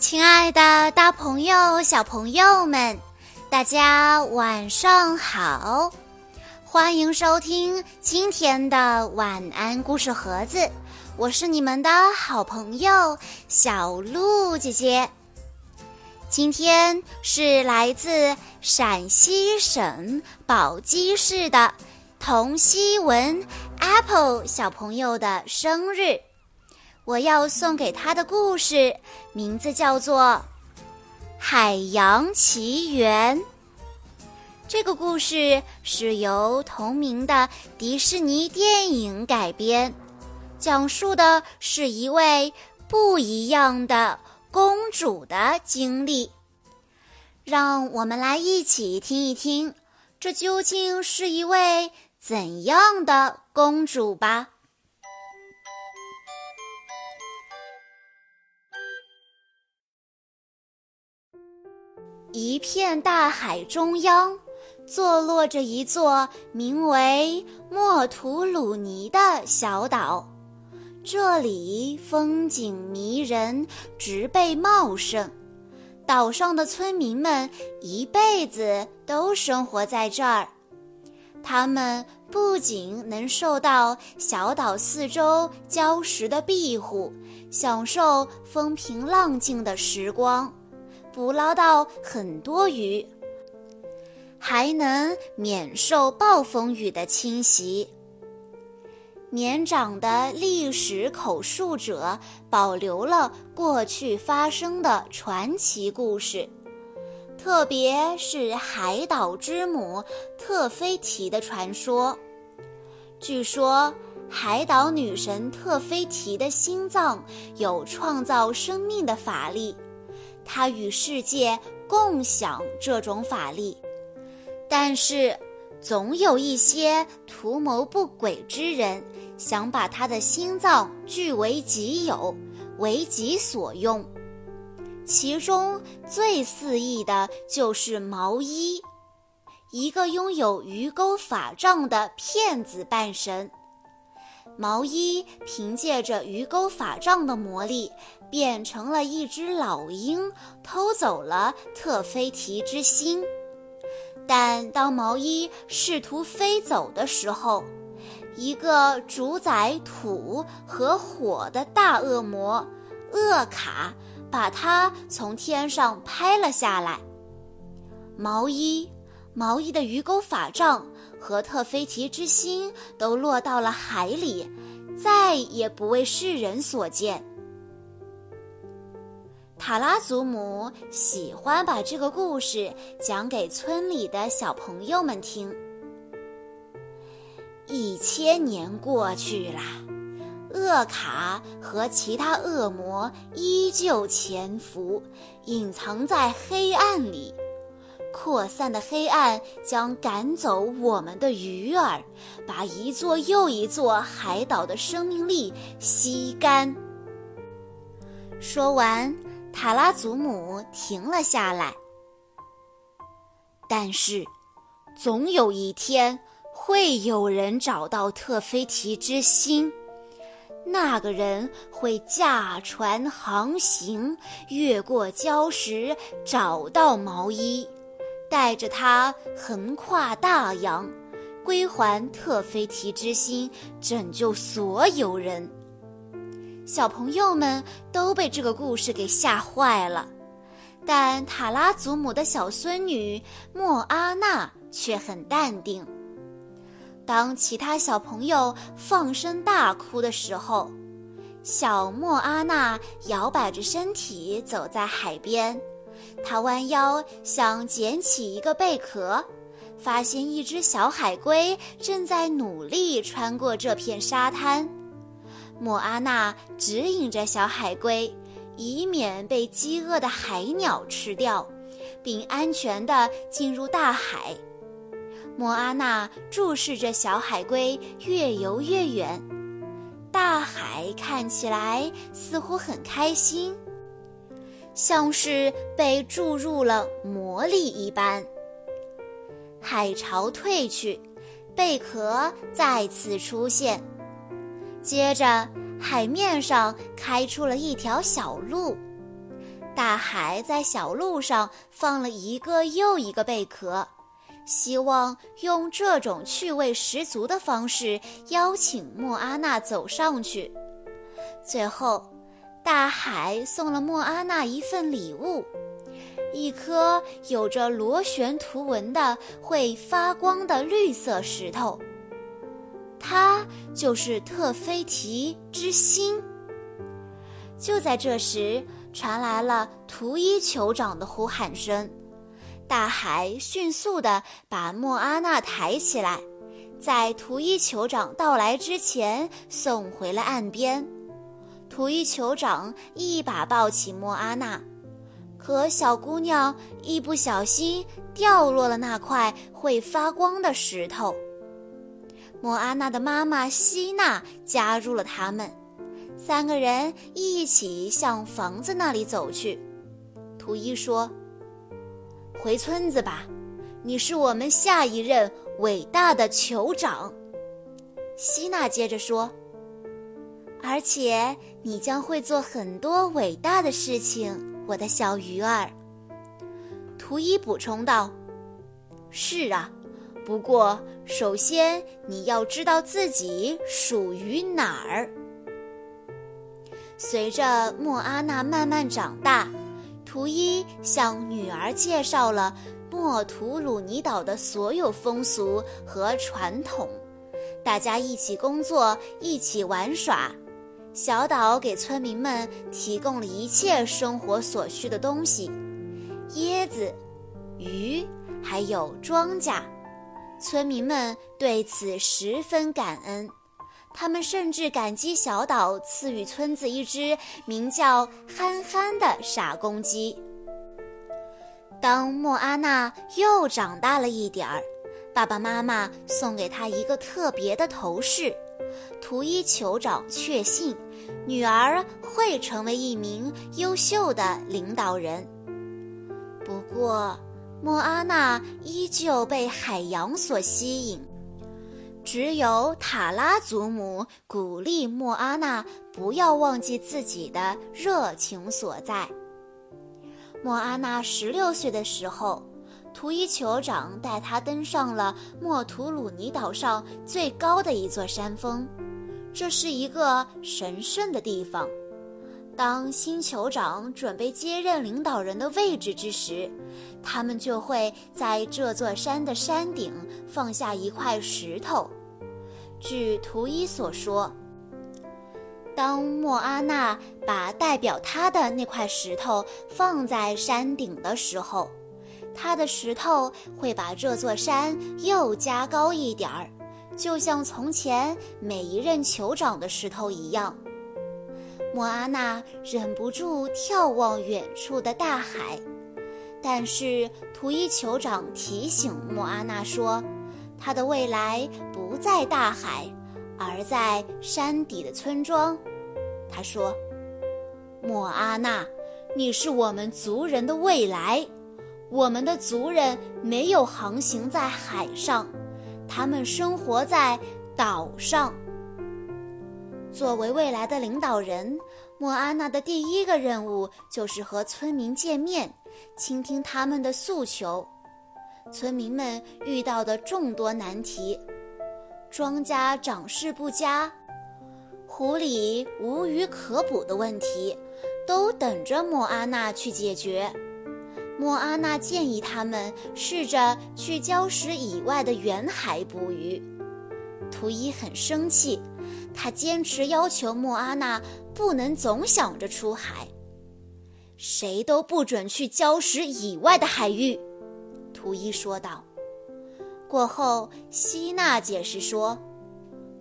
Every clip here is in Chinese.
亲爱的，大朋友、小朋友们，大家晚上好！欢迎收听今天的晚安故事盒子，我是你们的好朋友小鹿姐姐。今天是来自陕西省宝鸡市的童希文 Apple 小朋友的生日。我要送给他的故事名字叫做《海洋奇缘》。这个故事是由同名的迪士尼电影改编，讲述的是一位不一样的公主的经历。让我们来一起听一听，这究竟是一位怎样的公主吧。一片大海中央，坐落着一座名为莫图鲁尼的小岛。这里风景迷人，植被茂盛。岛上的村民们一辈子都生活在这儿。他们不仅能受到小岛四周礁石的庇护，享受风平浪静的时光。捕捞到很多鱼，还能免受暴风雨的侵袭。年长的历史口述者保留了过去发生的传奇故事，特别是海岛之母特菲提的传说。据说，海岛女神特菲提的心脏有创造生命的法力。他与世界共享这种法力，但是总有一些图谋不轨之人想把他的心脏据为己有，为己所用。其中最肆意的就是毛衣，一个拥有鱼钩法杖的骗子半神。毛衣凭借着鱼钩法杖的魔力，变成了一只老鹰，偷走了特菲提之心。但当毛衣试图飞走的时候，一个主宰土和火的大恶魔厄卡把它从天上拍了下来。毛衣。毛衣的鱼钩法杖和特菲提之心都落到了海里，再也不为世人所见。塔拉祖母喜欢把这个故事讲给村里的小朋友们听。一千年过去了，厄卡和其他恶魔依旧潜伏，隐藏在黑暗里。扩散的黑暗将赶走我们的鱼儿，把一座又一座海岛的生命力吸干。说完，塔拉祖母停了下来。但是，总有一天会有人找到特菲提之心，那个人会驾船航行，越过礁石，找到毛衣。带着它横跨大洋，归还特菲提之心，拯救所有人。小朋友们都被这个故事给吓坏了，但塔拉祖母的小孙女莫阿娜却很淡定。当其他小朋友放声大哭的时候，小莫阿娜摇摆着身体走在海边。他弯腰想捡起一个贝壳，发现一只小海龟正在努力穿过这片沙滩。莫阿娜指引着小海龟，以免被饥饿的海鸟吃掉，并安全地进入大海。莫阿娜注视着小海龟越游越远，大海看起来似乎很开心。像是被注入了魔力一般。海潮退去，贝壳再次出现，接着海面上开出了一条小路。大海在小路上放了一个又一个贝壳，希望用这种趣味十足的方式邀请莫阿娜走上去。最后，大海送了莫阿娜一份礼物。一颗有着螺旋图纹的会发光的绿色石头，它就是特菲提之心。就在这时，传来了图伊酋长的呼喊声，大海迅速地把莫阿娜抬起来，在图伊酋长到来之前送回了岸边。图伊酋长一把抱起莫阿娜。可小姑娘一不小心掉落了那块会发光的石头。莫阿娜的妈妈希娜加入了他们，三个人一起向房子那里走去。图伊说：“回村子吧，你是我们下一任伟大的酋长。”希娜接着说：“而且你将会做很多伟大的事情。”我的小鱼儿，图伊补充道：“是啊，不过首先你要知道自己属于哪儿。”随着莫阿娜慢慢长大，图伊向女儿介绍了莫图鲁尼岛的所有风俗和传统，大家一起工作，一起玩耍。小岛给村民们提供了一切生活所需的东西：椰子、鱼，还有庄稼。村民们对此十分感恩，他们甚至感激小岛赐予村子一只名叫憨憨的傻公鸡。当莫阿娜又长大了一点儿，爸爸妈妈送给她一个特别的头饰。图伊酋长确信，女儿会成为一名优秀的领导人。不过，莫阿娜依旧被海洋所吸引。只有塔拉祖母鼓励莫阿娜不要忘记自己的热情所在。莫阿娜十六岁的时候，图伊酋长带她登上了莫图鲁尼岛上最高的一座山峰。这是一个神圣的地方。当新酋长准备接任领导人的位置之时，他们就会在这座山的山顶放下一块石头。据图一所说，当莫阿娜把代表她的那块石头放在山顶的时候，她的石头会把这座山又加高一点儿。就像从前每一任酋长的石头一样，莫阿娜忍不住眺望远处的大海。但是图伊酋长提醒莫阿娜说，他的未来不在大海，而在山底的村庄。他说：“莫阿娜，你是我们族人的未来。我们的族人没有航行在海上。”他们生活在岛上。作为未来的领导人，莫阿娜的第一个任务就是和村民见面，倾听他们的诉求。村民们遇到的众多难题，庄稼长势不佳，湖里无鱼可捕的问题，都等着莫阿娜去解决。莫阿娜建议他们试着去礁石以外的远海捕鱼。图伊很生气，他坚持要求莫阿娜不能总想着出海，谁都不准去礁石以外的海域。图一说道。过后，希娜解释说，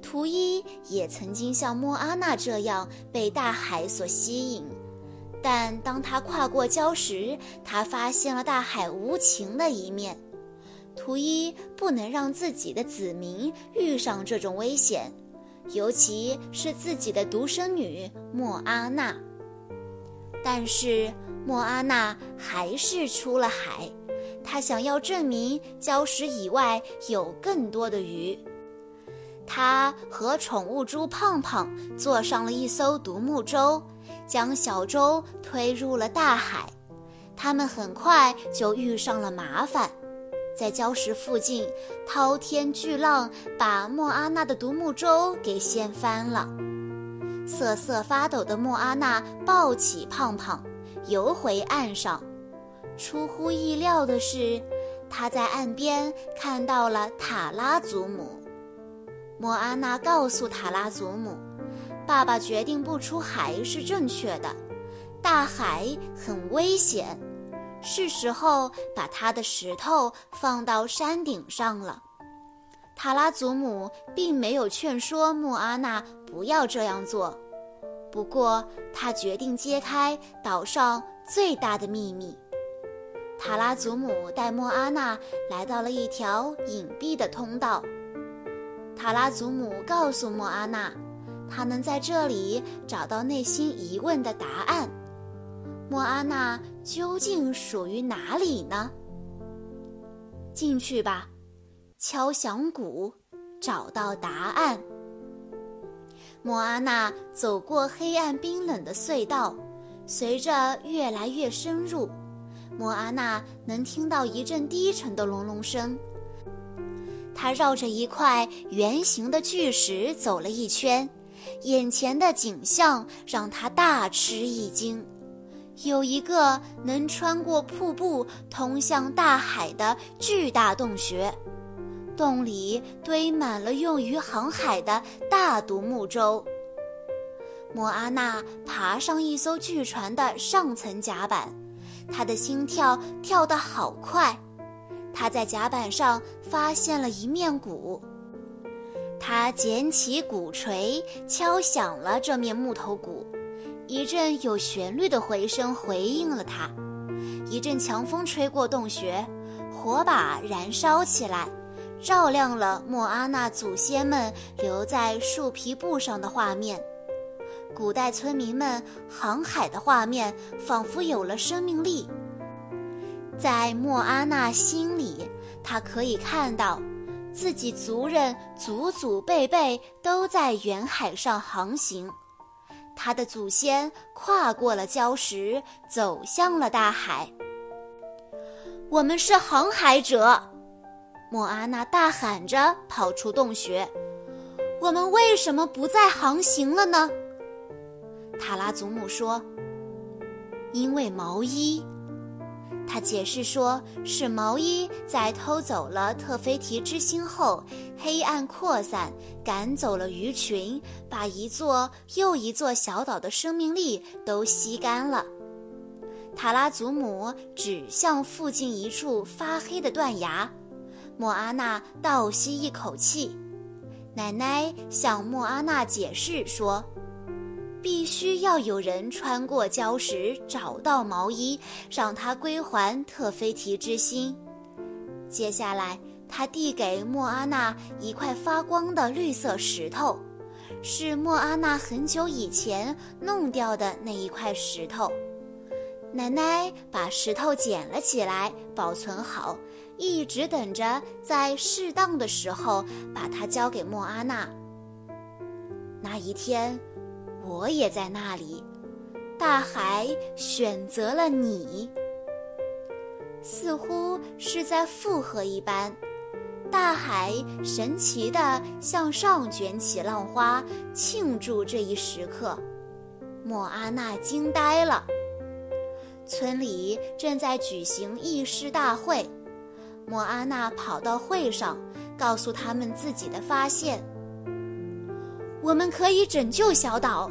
图一也曾经像莫阿娜这样被大海所吸引。但当他跨过礁石，他发现了大海无情的一面。图一不能让自己的子民遇上这种危险，尤其是自己的独生女莫阿娜。但是莫阿娜还是出了海，她想要证明礁石以外有更多的鱼。他和宠物猪胖胖坐上了一艘独木舟，将小舟推入了大海。他们很快就遇上了麻烦，在礁石附近，滔天巨浪把莫阿娜的独木舟给掀翻了。瑟瑟发抖的莫阿娜抱起胖胖，游回岸上。出乎意料的是，他在岸边看到了塔拉祖母。莫阿娜告诉塔拉祖母：“爸爸决定不出海是正确的，大海很危险。”是时候把他的石头放到山顶上了。塔拉祖母并没有劝说莫阿娜不要这样做，不过她决定揭开岛上最大的秘密。塔拉祖母带莫阿娜来到了一条隐蔽的通道。塔拉祖母告诉莫阿娜，她能在这里找到内心疑问的答案。莫阿娜究竟属于哪里呢？进去吧，敲响鼓，找到答案。莫阿娜走过黑暗冰冷的隧道，随着越来越深入，莫阿娜能听到一阵低沉的隆隆声。她绕着一块圆形的巨石走了一圈，眼前的景象让她大吃一惊。有一个能穿过瀑布通向大海的巨大洞穴，洞里堆满了用于航海的大独木舟。莫阿娜爬上一艘巨船的上层甲板，她的心跳跳得好快。她在甲板上发现了一面鼓，她捡起鼓槌，敲响了这面木头鼓。一阵有旋律的回声回应了他，一阵强风吹过洞穴，火把燃烧起来，照亮了莫阿娜祖先们留在树皮布上的画面。古代村民们航海的画面仿佛有了生命力。在莫阿娜心里，她可以看到，自己族人祖祖辈辈都在远海上航行。他的祖先跨过了礁石，走向了大海。我们是航海者，莫阿娜大喊着跑出洞穴。我们为什么不再航行了呢？塔拉祖母说：“因为毛衣。”他解释说：“是毛衣在偷走了特菲提之心后，黑暗扩散，赶走了鱼群，把一座又一座小岛的生命力都吸干了。”塔拉祖母指向附近一处发黑的断崖，莫阿娜倒吸一口气。奶奶向莫阿娜解释说。必须要有人穿过礁石，找到毛衣，让他归还特菲提之心。接下来，他递给莫阿娜一块发光的绿色石头，是莫阿娜很久以前弄掉的那一块石头。奶奶把石头捡了起来，保存好，一直等着在适当的时候把它交给莫阿娜。那一天。我也在那里，大海选择了你，似乎是在附和一般。大海神奇地向上卷起浪花，庆祝这一时刻。莫阿娜惊呆了。村里正在举行议事大会，莫阿娜跑到会上，告诉他们自己的发现。我们可以拯救小岛。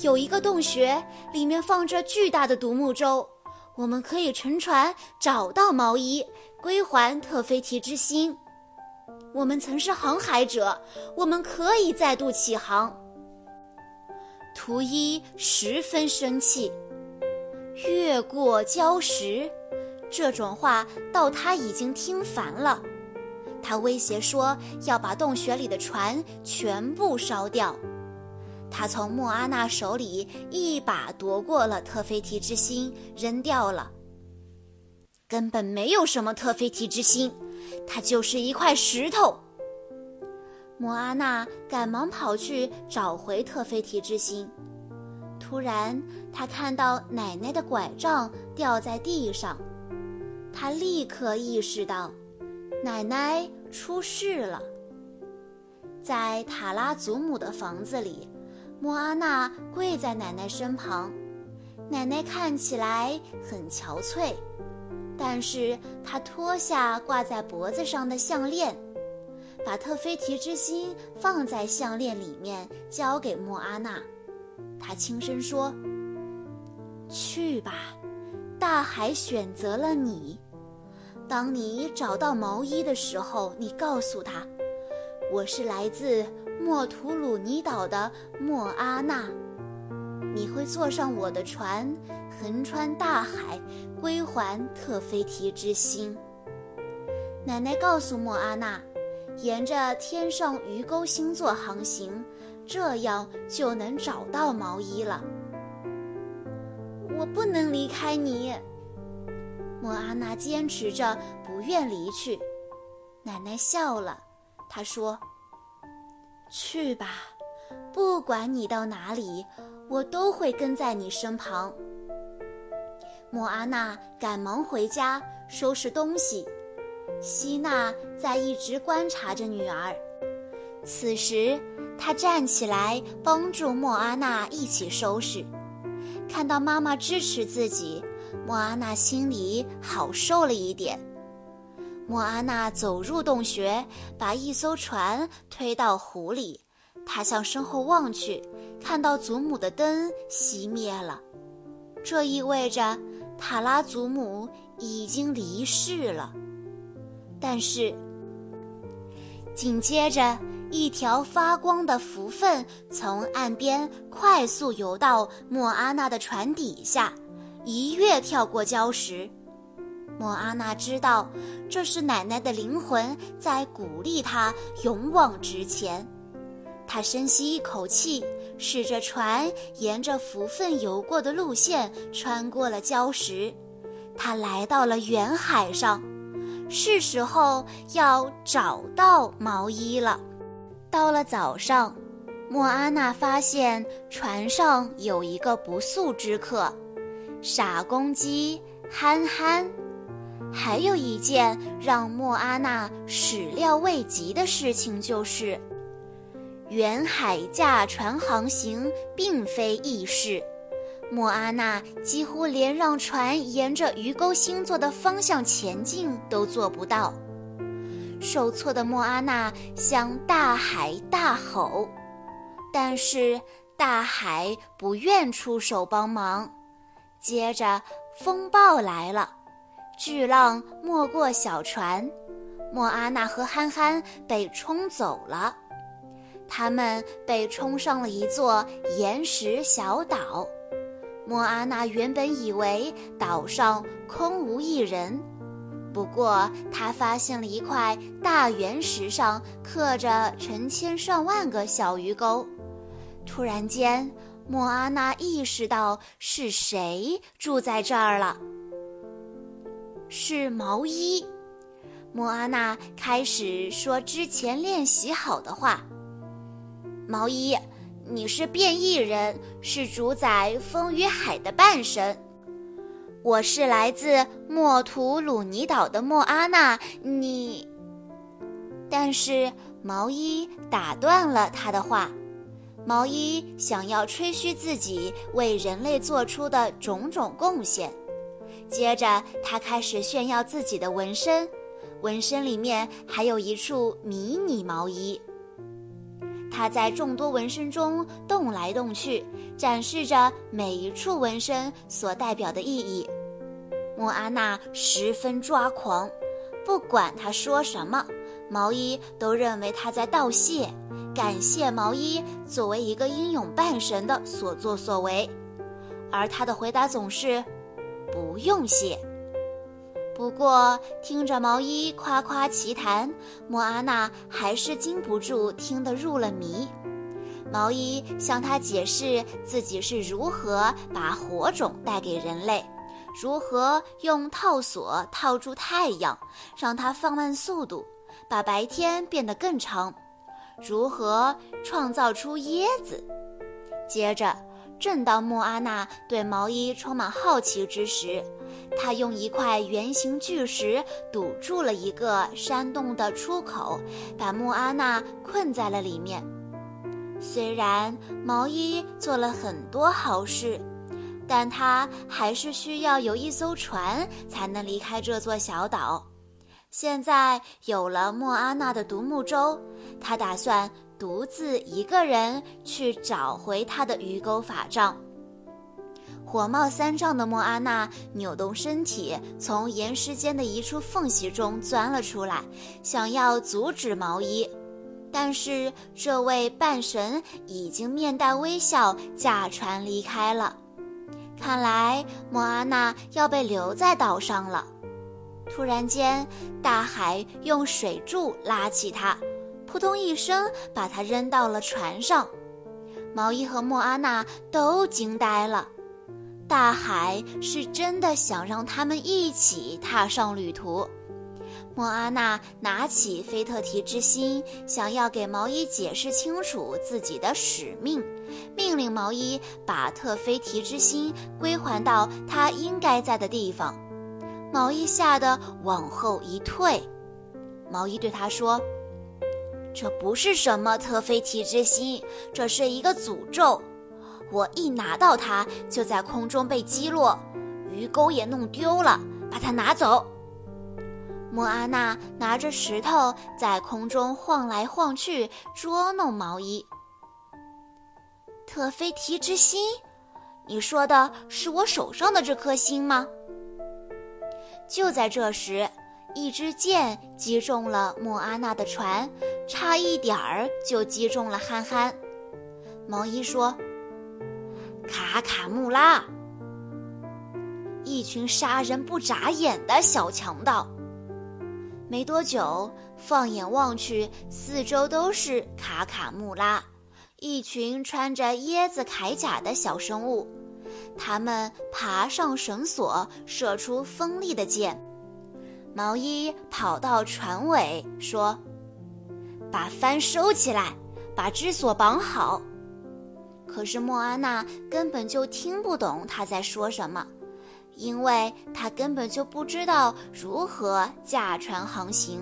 有一个洞穴，里面放着巨大的独木舟。我们可以乘船找到毛衣，归还特菲提之心。我们曾是航海者，我们可以再度起航。图一十分生气，越过礁石，这种话到他已经听烦了。他威胁说要把洞穴里的船全部烧掉。他从莫阿娜手里一把夺过了特菲提之心，扔掉了。根本没有什么特菲提之心，它就是一块石头。莫阿娜赶忙跑去找回特菲提之心。突然，他看到奶奶的拐杖掉在地上，他立刻意识到，奶奶出事了。在塔拉祖母的房子里，莫阿娜跪在奶奶身旁，奶奶看起来很憔悴，但是她脱下挂在脖子上的项链，把特菲提之心放在项链里面，交给莫阿娜。她轻声说：“去吧，大海选择了你。当你找到毛衣的时候，你告诉他，我是来自莫图鲁尼岛的莫阿娜。你会坐上我的船，横穿大海，归还特菲提之心。”奶奶告诉莫阿娜，沿着天上鱼钩星座航行。这样就能找到毛衣了。我不能离开你，莫阿娜坚持着不愿离去。奶奶笑了，她说：“去吧，不管你到哪里，我都会跟在你身旁。”莫阿娜赶忙回家收拾东西，希娜在一直观察着女儿。此时。她站起来帮助莫阿娜一起收拾，看到妈妈支持自己，莫阿娜心里好受了一点。莫阿娜走入洞穴，把一艘船推到湖里。她向身后望去，看到祖母的灯熄灭了，这意味着塔拉祖母已经离世了。但是，紧接着。一条发光的符粪从岸边快速游到莫阿娜的船底下，一跃跳过礁石。莫阿娜知道，这是奶奶的灵魂在鼓励她勇往直前。她深吸一口气，使着船沿着符粪游过的路线穿过了礁石。她来到了远海上，是时候要找到毛衣了。到了早上，莫阿娜发现船上有一个不速之客——傻公鸡憨憨。还有一件让莫阿娜始料未及的事情，就是远海驾船航行并非易事。莫阿娜几乎连让船沿着鱼钩星座的方向前进都做不到。受挫的莫阿娜向大海大吼，但是大海不愿出手帮忙。接着风暴来了，巨浪没过小船，莫阿娜和憨憨被冲走了。他们被冲上了一座岩石小岛。莫阿娜原本以为岛上空无一人。不过，她发现了一块大圆石，上刻着成千上万个小鱼钩。突然间，莫阿娜意识到是谁住在这儿了。是毛衣。莫阿娜开始说之前练习好的话：“毛衣，你是变异人，是主宰风与海的半神。”我是来自莫图鲁尼岛的莫阿娜，你。但是毛衣打断了他的话。毛衣想要吹嘘自己为人类做出的种种贡献，接着他开始炫耀自己的纹身，纹身里面还有一处迷你毛衣。他在众多纹身中动来动去，展示着每一处纹身所代表的意义。莫阿娜十分抓狂，不管他说什么，毛衣都认为他在道谢，感谢毛衣作为一个英勇半神的所作所为。而他的回答总是“不用谢”。不过，听着毛衣夸夸其谈，莫阿娜还是禁不住听得入了迷。毛衣向他解释自己是如何把火种带给人类，如何用套索套住太阳，让它放慢速度，把白天变得更长。如何创造出椰子。接着，正当莫阿娜对毛衣充满好奇之时，他用一块圆形巨石堵住了一个山洞的出口，把莫阿娜困在了里面。虽然毛衣做了很多好事，但他还是需要有一艘船才能离开这座小岛。现在有了莫阿娜的独木舟，他打算独自一个人去找回他的鱼钩法杖。火冒三丈的莫阿娜扭动身体，从岩石间的一处缝隙中钻了出来，想要阻止毛衣。但是这位半神已经面带微笑驾船离开了。看来莫阿娜要被留在岛上了。突然间，大海用水柱拉起它，扑通一声把它扔到了船上。毛衣和莫阿娜都惊呆了。大海是真的想让他们一起踏上旅途。莫阿娜拿起菲特提之心，想要给毛衣解释清楚自己的使命，命令毛衣把特菲提之心归还到他应该在的地方。毛衣吓得往后一退，毛衣对他说：“这不是什么特菲提之心，这是一个诅咒。我一拿到它，就在空中被击落，鱼钩也弄丢了。把它拿走。”莫阿娜拿着石头在空中晃来晃去，捉弄毛衣。特菲提之心，你说的是我手上的这颗心吗？就在这时，一支箭击中了莫阿娜的船，差一点儿就击中了憨憨。毛衣说：“卡卡穆拉，一群杀人不眨眼的小强盗。”没多久，放眼望去，四周都是卡卡穆拉，一群穿着椰子铠甲的小生物。他们爬上绳索，射出锋利的箭。毛衣跑到船尾，说：“把帆收起来，把织索绑好。”可是莫阿娜根本就听不懂他在说什么，因为他根本就不知道如何驾船航行。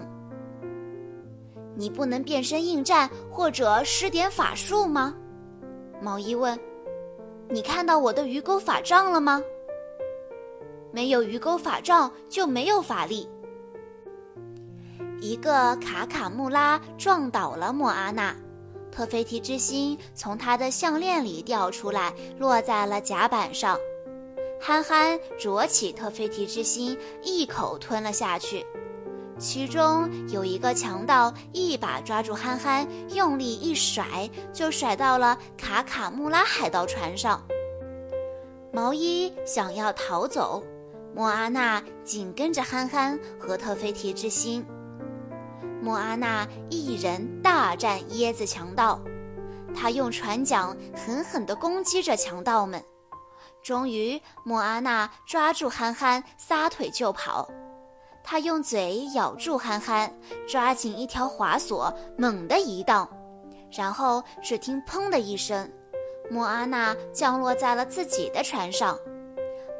你不能变身应战，或者施点法术吗？毛衣问。你看到我的鱼钩法杖了吗？没有鱼钩法杖就没有法力。一个卡卡穆拉撞倒了莫阿娜，特菲提之心从他的项链里掉出来，落在了甲板上。憨憨啄起特菲提之心，一口吞了下去。其中有一个强盗一把抓住憨憨，用力一甩，就甩到了卡卡穆拉海盗船上。毛衣想要逃走，莫阿娜紧跟着憨憨和特菲提之心。莫阿娜一人大战椰子强盗，他用船桨狠狠地攻击着强盗们。终于，莫阿娜抓住憨憨，撒腿就跑。他用嘴咬住憨憨，抓紧一条滑索，猛地一荡，然后只听“砰”的一声，莫阿娜降落在了自己的船上。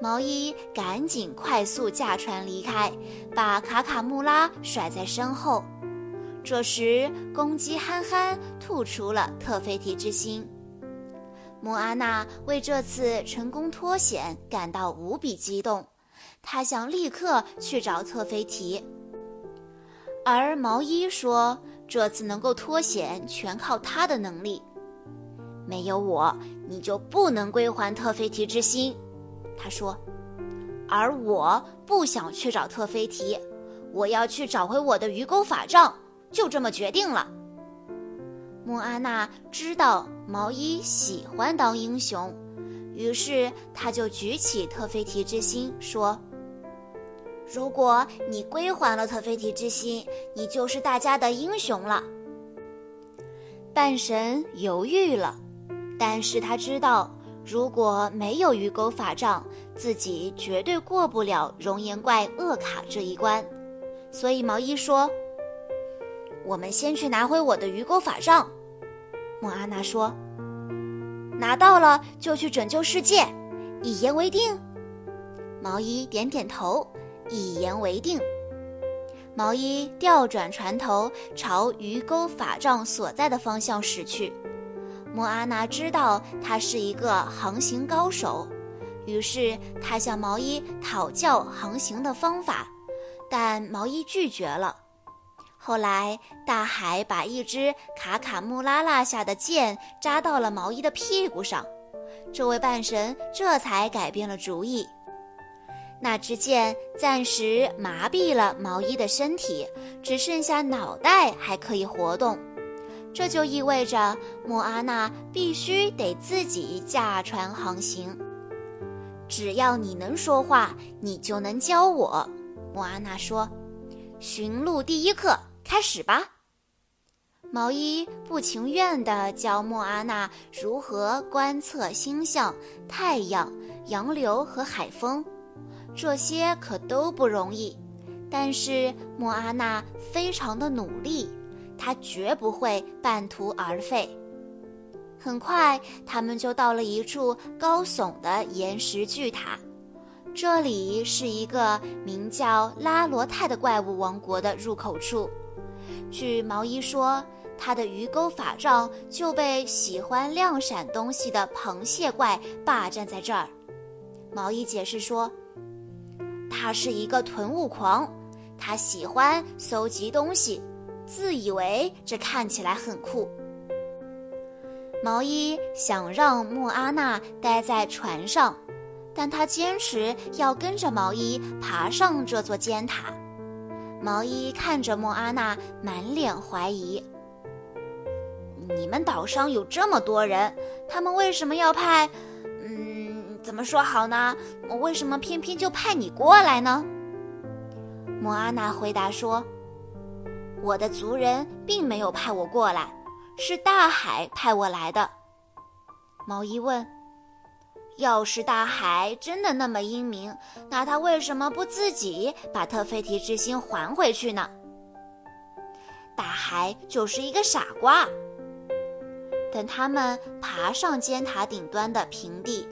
毛衣赶紧快速驾船离开，把卡卡穆拉甩在身后。这时，公鸡憨憨吐出了特菲提之心。莫阿娜为这次成功脱险感到无比激动。他想立刻去找特菲提，而毛衣说：“这次能够脱险，全靠他的能力。没有我，你就不能归还特菲提之心。”他说：“而我不想去找特菲提，我要去找回我的鱼钩法杖，就这么决定了。”莫阿娜知道毛衣喜欢当英雄。于是他就举起特菲提之心，说：“如果你归还了特菲提之心，你就是大家的英雄了。”半神犹豫了，但是他知道，如果没有鱼钩法杖，自己绝对过不了熔岩怪厄卡这一关。所以毛衣说：“我们先去拿回我的鱼钩法杖。”莫阿娜说。“拿到了就去拯救世界，一言为定。”毛衣点点头，一言为定。毛衣调转船头，朝鱼钩法杖所在的方向驶去。莫阿娜知道他是一个航行高手，于是他向毛衣讨教航行的方法，但毛衣拒绝了。后来，大海把一只卡卡穆拉拉下的箭扎到了毛衣的屁股上，这位半神这才改变了主意。那支箭暂时麻痹了毛衣的身体，只剩下脑袋还可以活动。这就意味着莫阿娜必须得自己驾船航行。只要你能说话，你就能教我。莫阿娜说：“寻路第一课，开始吧。”毛衣不情愿地教莫阿娜如何观测星象、太阳、洋流和海风。这些可都不容易，但是莫阿娜非常的努力，她绝不会半途而废。很快，他们就到了一处高耸的岩石巨塔，这里是一个名叫拉罗泰的怪物王国的入口处。据毛衣说，他的鱼钩法杖就被喜欢亮闪东西的螃蟹怪霸占在这儿。毛衣解释说。他是一个囤物狂，他喜欢搜集东西，自以为这看起来很酷。毛衣想让莫阿娜待在船上，但他坚持要跟着毛衣爬上这座尖塔。毛衣看着莫阿娜，满脸怀疑：“你们岛上有这么多人，他们为什么要派？”怎么说好呢？我为什么偏偏就派你过来呢？莫阿娜回答说：“我的族人并没有派我过来，是大海派我来的。”毛衣问：“要是大海真的那么英明，那他为什么不自己把特菲提之心还回去呢？”大海就是一个傻瓜。等他们爬上尖塔顶端的平地。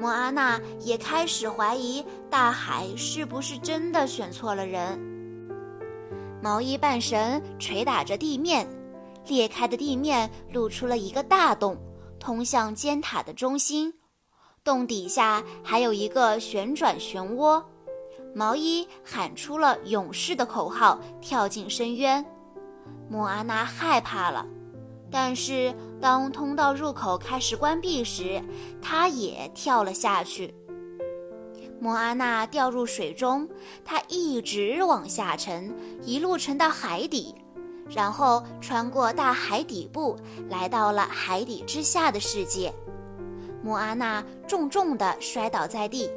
莫阿娜也开始怀疑大海是不是真的选错了人。毛衣半神捶打着地面，裂开的地面露出了一个大洞，通向尖塔的中心。洞底下还有一个旋转漩涡。毛衣喊出了勇士的口号，跳进深渊。莫阿娜害怕了。但是，当通道入口开始关闭时，他也跳了下去。莫阿娜掉入水中，她一直往下沉，一路沉到海底，然后穿过大海底部，来到了海底之下的世界。莫阿娜重重地摔倒在地，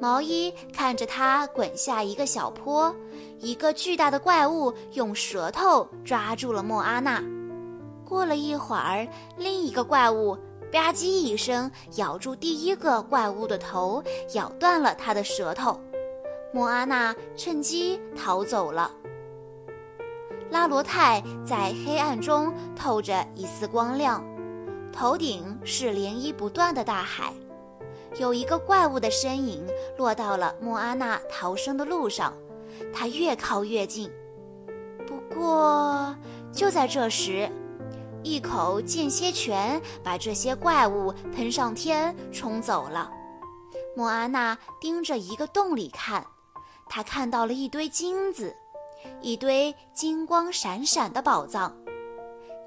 毛衣看着她滚下一个小坡，一个巨大的怪物用舌头抓住了莫阿娜。过了一会儿，另一个怪物吧唧一声咬住第一个怪物的头，咬断了他的舌头。莫阿娜趁机逃走了。拉罗泰在黑暗中透着一丝光亮，头顶是涟漪不断的大海。有一个怪物的身影落到了莫阿娜逃生的路上，他越靠越近。不过，就在这时。一口间歇泉把这些怪物喷上天，冲走了。莫阿娜盯着一个洞里看，她看到了一堆金子，一堆金光闪闪的宝藏。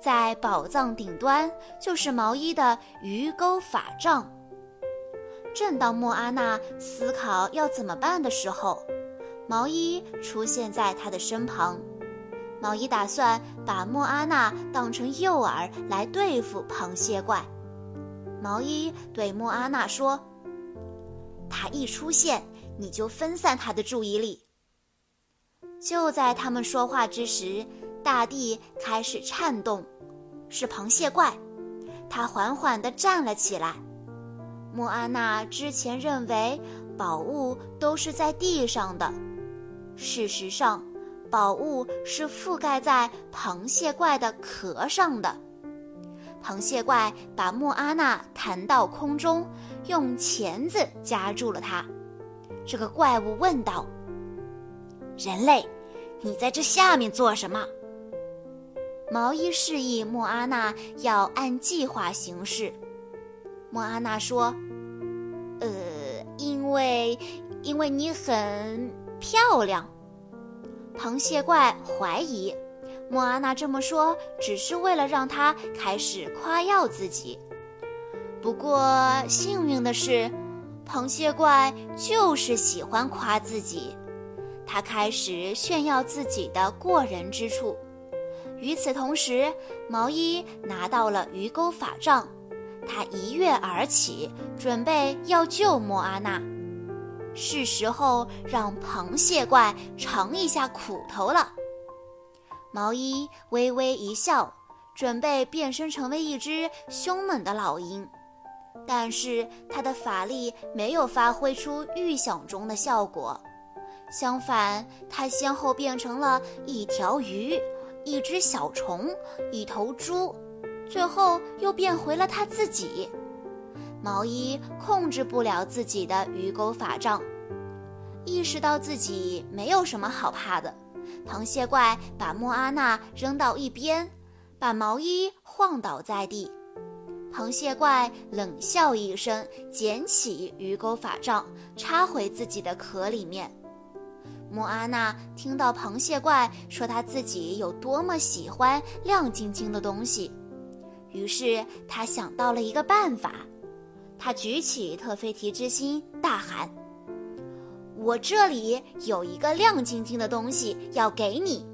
在宝藏顶端就是毛衣的鱼钩法杖。正当莫阿娜思考要怎么办的时候，毛衣出现在她的身旁。毛衣打算把莫阿娜当成诱饵来对付螃蟹怪。毛衣对莫阿娜说：“他一出现，你就分散他的注意力。”就在他们说话之时，大地开始颤动，是螃蟹怪。它缓缓地站了起来。莫阿娜之前认为宝物都是在地上的，事实上。宝物是覆盖在螃蟹怪的壳上的。螃蟹怪把莫阿娜弹到空中，用钳子夹住了它。这个怪物问道：“人类，你在这下面做什么？”毛衣示意莫阿娜要按计划行事。莫阿娜说：“呃，因为，因为你很漂亮。”螃蟹怪怀疑。莫阿娜这么说，只是为了让他开始夸耀自己。不过幸运的是，螃蟹怪就是喜欢夸自己，他开始炫耀自己的过人之处。与此同时，毛衣拿到了鱼钩法杖，他一跃而起，准备要救莫阿娜。是时候让螃蟹怪尝一下苦头了。毛衣微微一笑，准备变身成为一只凶猛的老鹰，但是他的法力没有发挥出预想中的效果，相反，他先后变成了一条鱼、一只小虫、一头猪，最后又变回了他自己。毛衣控制不了自己的鱼钩法杖，意识到自己没有什么好怕的。螃蟹怪把莫阿娜扔到一边，把毛衣晃倒在地。螃蟹怪冷笑一声，捡起鱼钩法杖，插回自己的壳里面。莫阿娜听到螃蟹怪说他自己有多么喜欢亮晶晶的东西，于是他想到了一个办法。他举起特菲提之心，大喊。我这里有一个亮晶晶的东西要给你。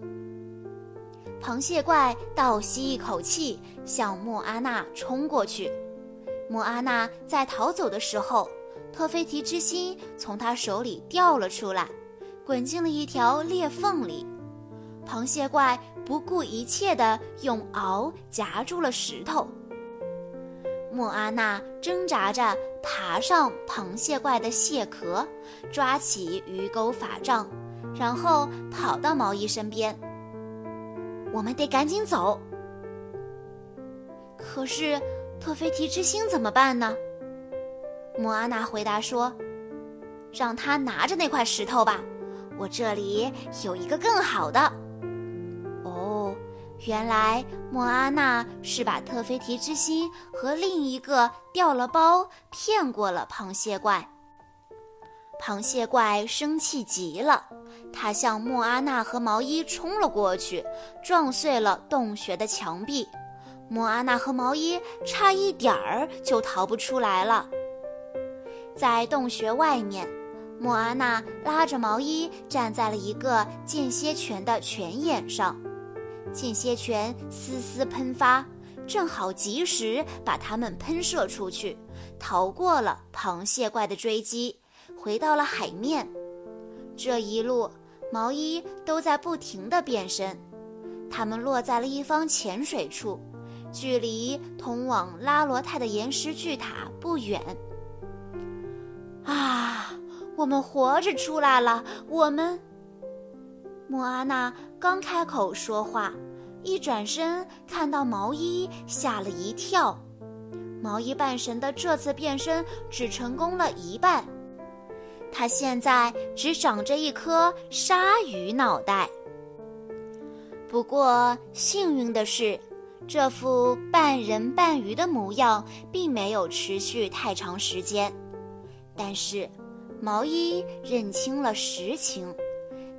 螃蟹怪倒吸一口气，向莫阿娜冲过去。莫阿娜在逃走的时候，特菲提之心从他手里掉了出来，滚进了一条裂缝里。螃蟹怪不顾一切地用螯夹住了石头。莫阿娜挣扎着爬上螃蟹怪的蟹壳，抓起鱼钩法杖，然后跑到毛衣身边。我们得赶紧走。可是特菲提之星怎么办呢？莫阿娜回答说：“让他拿着那块石头吧，我这里有一个更好的。”原来莫阿娜是把特菲提之心和另一个掉了包骗过了螃蟹怪。螃蟹怪生气极了，他向莫阿娜和毛衣冲了过去，撞碎了洞穴的墙壁。莫阿娜和毛衣差一点儿就逃不出来了。在洞穴外面，莫阿娜拉着毛衣站在了一个间歇泉的泉眼上。间歇泉丝丝喷发，正好及时把它们喷射出去，逃过了螃蟹怪的追击，回到了海面。这一路，毛衣都在不停地变身。他们落在了一方浅水处，距离通往拉罗泰的岩石巨塔不远。啊，我们活着出来了！我们。莫阿娜刚开口说话，一转身看到毛衣，吓了一跳。毛衣半神的这次变身只成功了一半，他现在只长着一颗鲨鱼脑袋。不过幸运的是，这副半人半鱼的模样并没有持续太长时间。但是，毛衣认清了实情。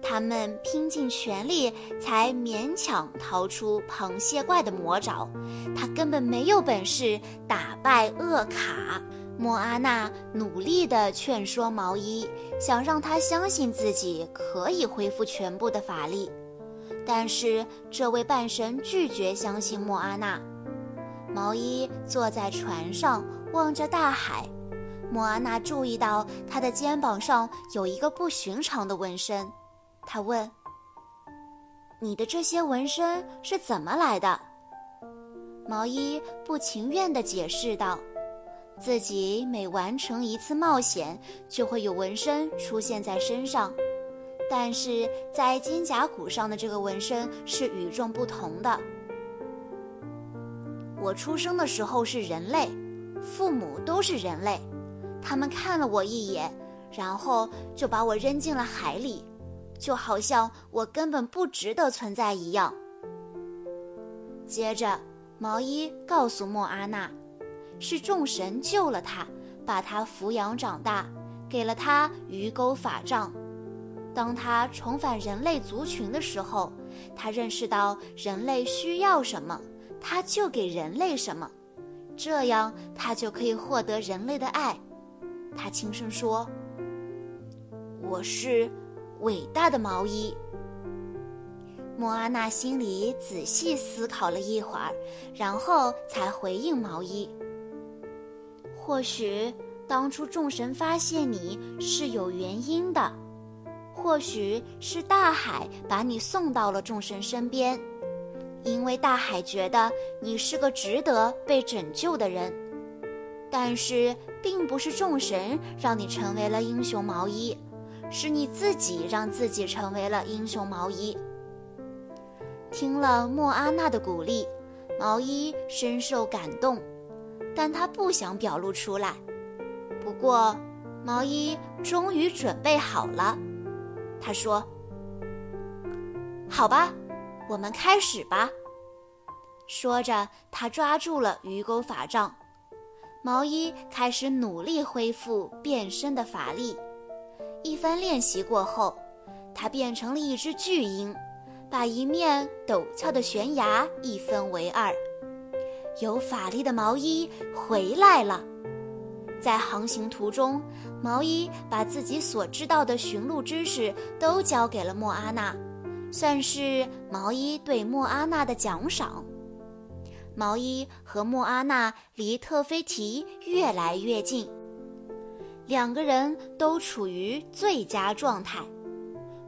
他们拼尽全力，才勉强逃出螃蟹怪的魔爪。他根本没有本事打败厄卡。莫阿娜努力地劝说毛衣，想让他相信自己可以恢复全部的法力。但是这位半神拒绝相信莫阿娜。毛衣坐在船上，望着大海。莫阿娜注意到他的肩膀上有一个不寻常的纹身。他问：“你的这些纹身是怎么来的？”毛衣不情愿地解释道：“自己每完成一次冒险，就会有纹身出现在身上。但是在肩胛骨上的这个纹身是与众不同的。我出生的时候是人类，父母都是人类，他们看了我一眼，然后就把我扔进了海里，就好像我根本不值得存在一样。接着，毛衣告诉莫阿娜，是众神救了他，把他抚养长大，给了他鱼钩法杖。当他重返人类族群的时候，他认识到人类需要什么。他就给人类什么，这样他就可以获得人类的爱。他轻声说：“我是伟大的毛衣。”莫阿娜心里仔细思考了一会儿，然后才回应毛衣：“或许当初众神发现你是有原因的，或许是大海把你送到了众神身边。”因为大海觉得你是个值得被拯救的人，但是并不是众神让你成为了英雄毛衣，是你自己让自己成为了英雄毛衣。听了莫阿娜的鼓励，毛衣深受感动，但他不想表露出来。不过，毛衣终于准备好了，他说：“好吧。”我们开始吧。说着，他抓住了鱼钩法杖，毛衣开始努力恢复变身的法力。一番练习过后，他变成了一只巨鹰，把一面陡峭的悬崖一分为二。有法力的毛衣回来了。在航行途中，毛衣把自己所知道的寻路知识都交给了莫阿娜。算是毛衣对莫阿娜的奖赏。毛衣和莫阿娜离特菲提越来越近，两个人都处于最佳状态。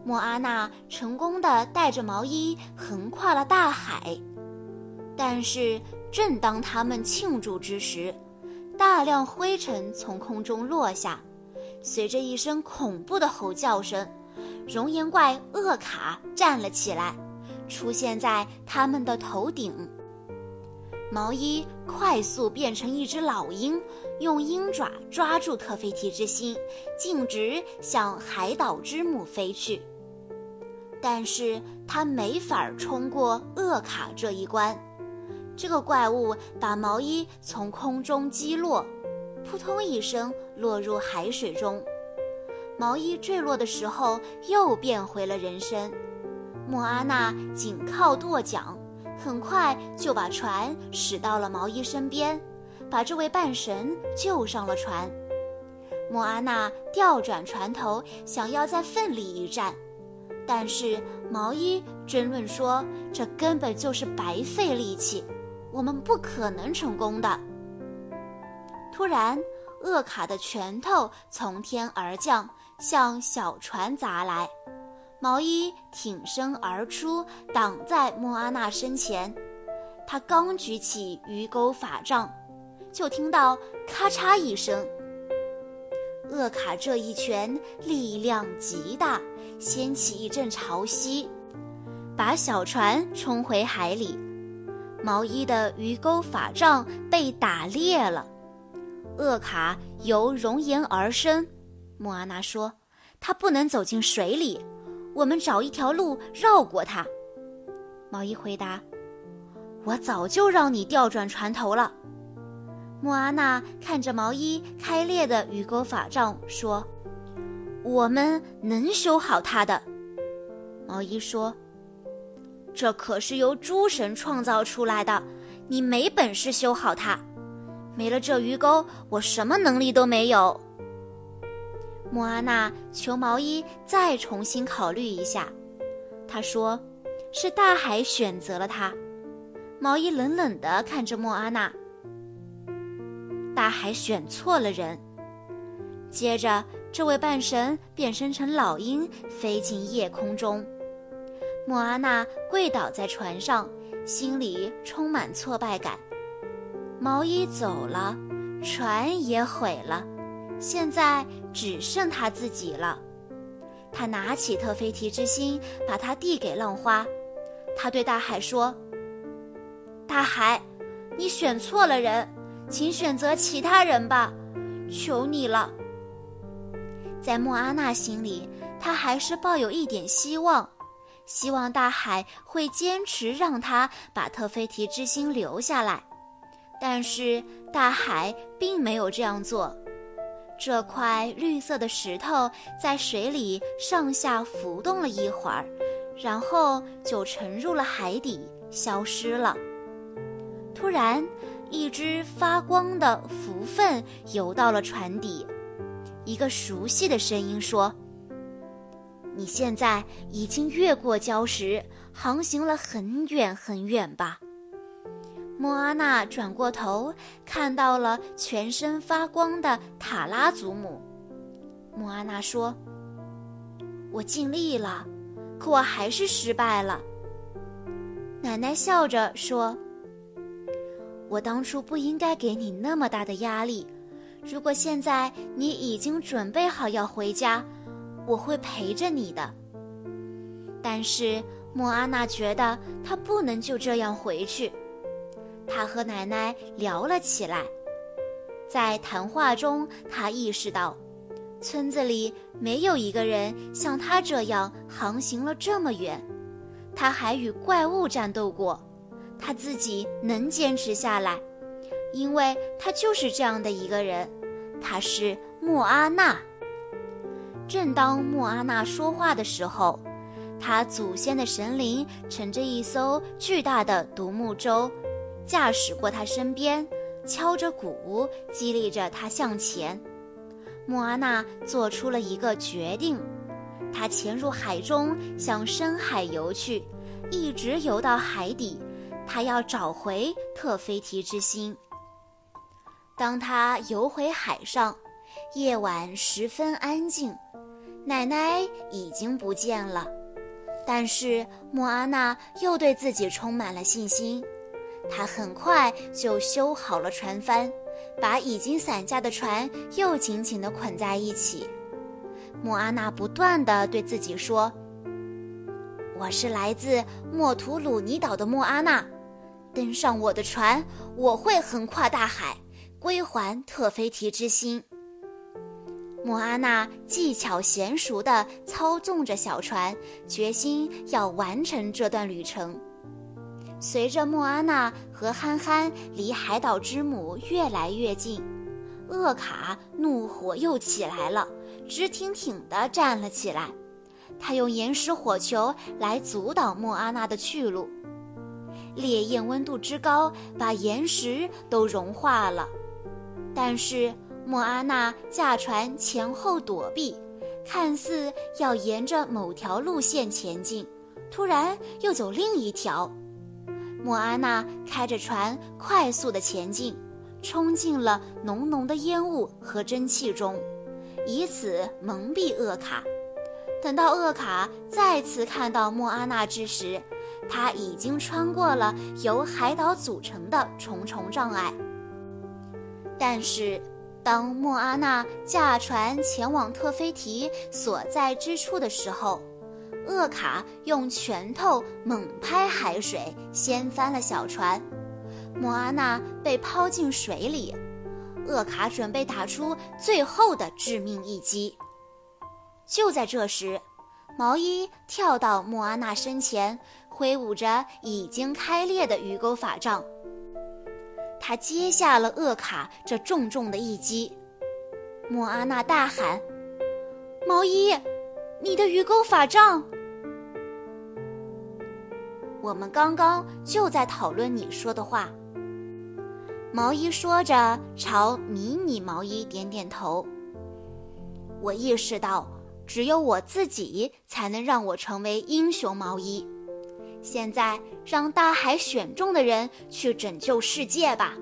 莫阿娜成功的带着毛衣横跨了大海，但是正当他们庆祝之时，大量灰尘从空中落下，随着一声恐怖的吼叫声。熔岩怪厄卡站了起来，出现在他们的头顶。毛衣快速变成一只老鹰，用鹰爪抓住特菲提之心，径直向海岛之母飞去。但是他没法冲过厄卡这一关，这个怪物把毛衣从空中击落，扑通一声落入海水中。毛衣坠落的时候，又变回了人身。莫阿娜紧靠舵桨，很快就把船驶到了毛衣身边，把这位半神救上了船。莫阿娜调转船头，想要再奋力一战，但是毛衣争论说：“这根本就是白费力气，我们不可能成功的。”突然，厄卡的拳头从天而降。向小船砸来，毛衣挺身而出，挡在莫阿娜身前。他刚举起鱼钩法杖，就听到咔嚓一声。厄卡这一拳力量极大，掀起一阵潮汐，把小船冲回海里。毛衣的鱼钩法杖被打裂了，厄卡由熔岩而生。莫阿娜说：“他不能走进水里，我们找一条路绕过他。”毛衣回答：“我早就让你调转船头了。”莫阿娜看着毛衣开裂的鱼钩法杖说：“我们能修好它的。”毛衣说：“这可是由诸神创造出来的，你没本事修好它。没了这鱼钩，我什么能力都没有。”莫阿娜求毛衣再重新考虑一下，他说：“是大海选择了他。”毛衣冷冷地看着莫阿娜：“大海选错了人。”接着，这位半神变身成老鹰，飞进夜空中。莫阿娜跪倒在船上，心里充满挫败感。毛衣走了，船也毁了。现在只剩他自己了。他拿起特菲提之心，把它递给浪花。他对大海说：“大海，你选错了人，请选择其他人吧，求你了。”在莫阿娜心里，她还是抱有一点希望，希望大海会坚持让她把特菲提之心留下来。但是大海并没有这样做。这块绿色的石头在水里上下浮动了一会儿，然后就沉入了海底，消失了。突然，一只发光的浮粪游到了船底，一个熟悉的声音说：“你现在已经越过礁石，航行了很远很远吧？”莫阿娜转过头，看到了全身发光的塔拉祖母。莫阿娜说：“我尽力了，可我还是失败了。”奶奶笑着说：“我当初不应该给你那么大的压力。如果现在你已经准备好要回家，我会陪着你的。”但是莫阿娜觉得她不能就这样回去。她和奶奶聊了起来，在谈话中，她意识到，村子里没有一个人像她这样航行了这么远。她还与怪物战斗过，他自己能坚持下来，因为他就是这样的一个人。他是莫阿娜。正当莫阿娜说话的时候，他祖先的神灵乘着一艘巨大的独木舟。驾驶过他身边，敲着鼓，激励着他向前。莫阿娜做出了一个决定，她潜入海中，向深海游去，一直游到海底。他要找回特菲提之心。当他游回海上，夜晚十分安静，奶奶已经不见了，但是莫阿娜又对自己充满了信心。他很快就修好了船帆，把已经散架的船又紧紧地捆在一起。莫阿娜不断地对自己说：“我是来自莫图鲁尼岛的莫阿娜，登上我的船，我会横跨大海，归还特菲提之心。”莫阿娜技巧娴熟地操纵着小船，决心要完成这段旅程。随着莫阿娜和憨憨离海岛之母越来越近，厄卡怒火又起来了，直挺挺地站了起来。他用岩石火球来阻挡莫阿娜的去路。烈焰温度之高，把岩石都融化了。但是莫阿娜驾船前后躲避，看似要沿着某条路线前进，突然又走另一条。莫阿娜开着船快速地前进，冲进了浓浓的烟雾和蒸汽中，以此蒙蔽厄卡。等到厄卡再次看到莫阿娜之时，他已经穿过了由海岛组成的重重障碍。但是，当莫阿娜驾船前往特菲提所在之处的时候，厄卡用拳头猛拍海水，掀翻了小船。莫阿娜被抛进水里。厄卡准备打出最后的致命一击。就在这时，毛衣跳到莫阿娜身前，挥舞着已经开裂的鱼钩法杖。他接下了厄卡这重重的一击。莫阿娜大喊：“毛衣，你的鱼钩法杖！”我们刚刚就在讨论你说的话。毛衣说着，朝迷你毛衣点点头。我意识到，只有我自己才能让我成为英雄毛衣。现在，让大海选中的人去拯救世界吧。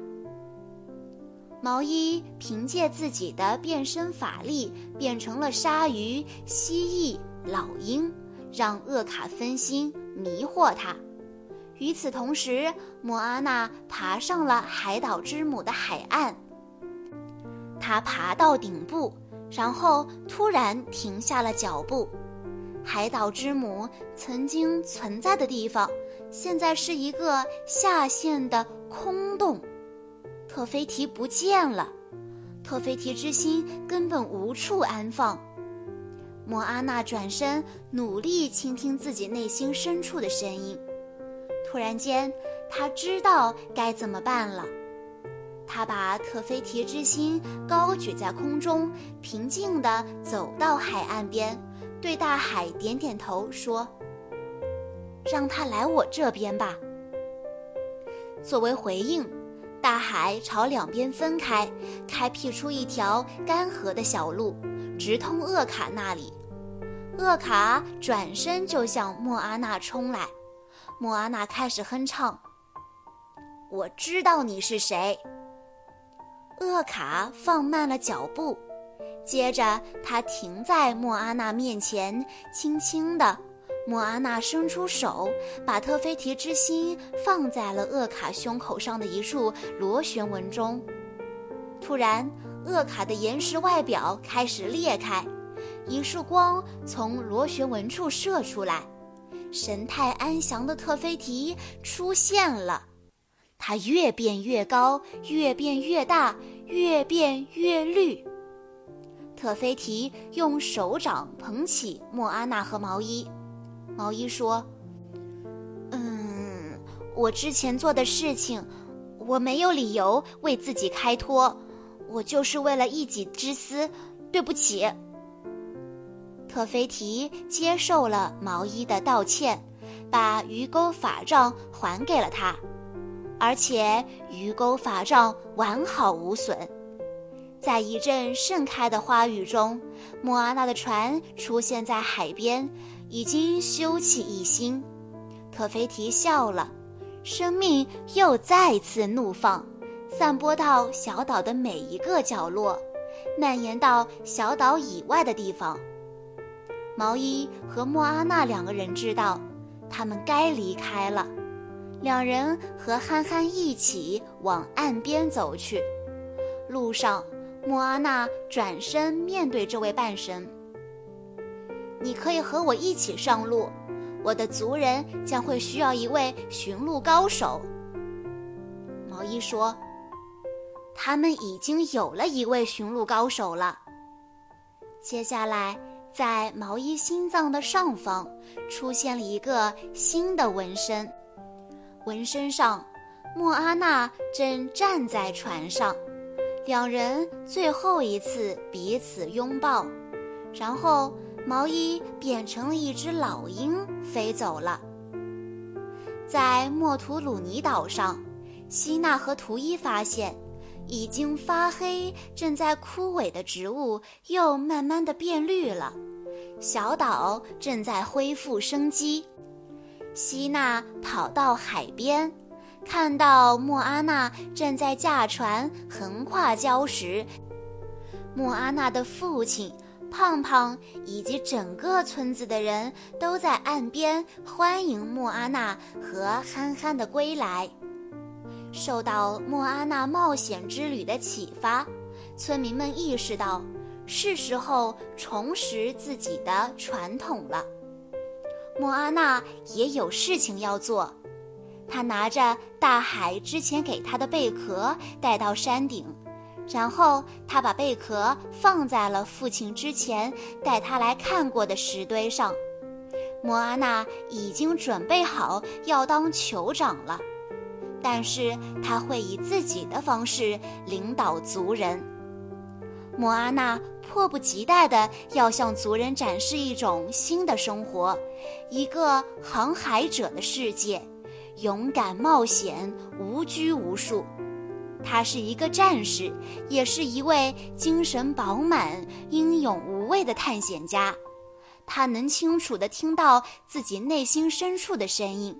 毛衣凭借自己的变身法力，变成了鲨鱼、蜥蜴、老鹰，让厄卡分心，迷惑他。与此同时，莫阿娜爬上了海岛之母的海岸。她爬到顶部，然后突然停下了脚步。海岛之母曾经存在的地方，现在是一个下陷的空洞。特菲提不见了，特菲提之心根本无处安放。莫阿娜转身，努力倾听自己内心深处的声音。突然间，他知道该怎么办了。他把特菲提之心高举在空中，平静地走到海岸边，对大海点点头，说：“让他来我这边吧。”作为回应，大海朝两边分开，开辟出一条干涸的小路，直通厄卡那里。厄卡转身就向莫阿娜冲来，莫阿娜开始哼唱：“我知道你是谁。”厄卡放慢了脚步，接着他停在莫阿娜面前，轻轻地。莫阿娜伸出手，把特菲提之心放在了厄卡胸口上的一处螺旋纹中。突然，厄卡的岩石外表开始裂开，一束光从螺旋纹处射出来，神态安详的特菲提出现了。它越变越高，越变越大，越变越绿。特菲提用手掌捧起莫阿娜和毛衣。毛衣说：“嗯，我之前做的事情，我没有理由为自己开脱，我就是为了一己之私，对不起。”特菲提接受了毛衣的道歉，把鱼钩法杖还给了他。而且鱼钩法杖完好无损，在一阵盛开的花雨中，莫阿娜的船出现在海边，已经休憩一新。特菲提笑了，生命又再次怒放，散播到小岛的每一个角落，蔓延到小岛以外的地方。毛衣和莫阿娜两个人知道，他们该离开了。两人和憨憨一起往岸边走去。路上，莫阿娜转身面对这位半神：“你可以和我一起上路，我的族人将会需要一位驯鹿高手。”毛衣说：“他们已经有了一位驯鹿高手了。”接下来，在毛衣心脏的上方出现了一个新的纹身。纹身上，莫阿娜正站在船上，两人最后一次彼此拥抱，然后毛衣变成了一只老鹰飞走了。在莫图鲁尼岛上，希娜和图伊发现，已经发黑、正在枯萎的植物又慢慢的变绿了，小岛正在恢复生机。希娜跑到海边，看到莫阿娜正在驾船横跨礁石。莫阿娜的父亲胖胖以及整个村子的人都在岸边欢迎莫阿娜和憨憨的归来。受到莫阿娜冒险之旅的启发，村民们意识到是时候重拾自己的传统了。莫阿娜也有事情要做，他拿着大海之前给他的贝壳带到山顶，然后他把贝壳放在了父亲之前带他来看过的石堆上。莫阿娜已经准备好要当酋长了，但是他会以自己的方式领导族人。莫阿娜迫不及待地要向族人展示一种新的生活，一个航海者的世界，勇敢冒险，无拘无束。他是一个战士，也是一位精神饱满、英勇无畏的探险家。他能清楚地听到自己内心深处的声音，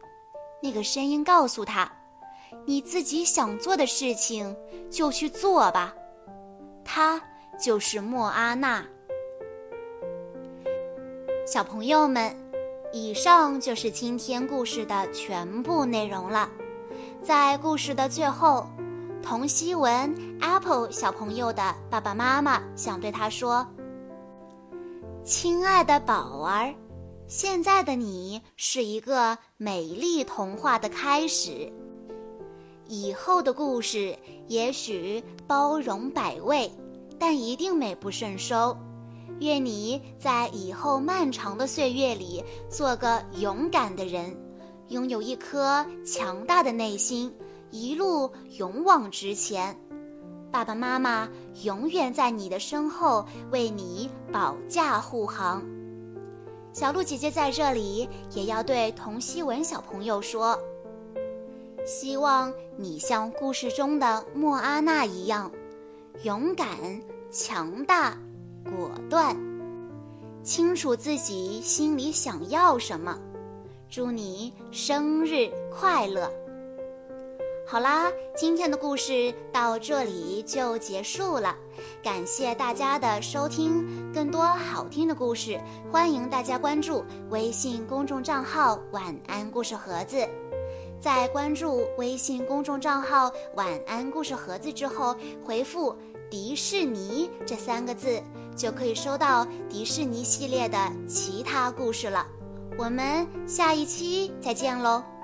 那个声音告诉他：“你自己想做的事情就去做吧。”他。就是莫阿娜。小朋友们，以上就是今天故事的全部内容了。在故事的最后，童希文 Apple 小朋友的爸爸妈妈想对他说：“亲爱的宝儿，现在的你是一个美丽童话的开始。以后的故事也许包容百味，但一定美不胜收。愿你在以后漫长的岁月里做个勇敢的人，拥有一颗强大的内心，一路勇往直前。爸爸妈妈永远在你的身后为你保驾护航。小鹿姐姐在这里也要对童希文小朋友说：希望你像故事中的莫阿娜一样，勇敢、强大。果断，清楚自己心里想要什么。祝你生日快乐！好啦，今天的故事到这里就结束了，感谢大家的收听。更多好听的故事，欢迎大家关注微信公众账号“晚安故事盒子”。在关注微信公众账号“晚安故事盒子”之后，回复。迪士尼这三个字，就可以收到迪士尼系列的其他故事了。我们下一期再见喽！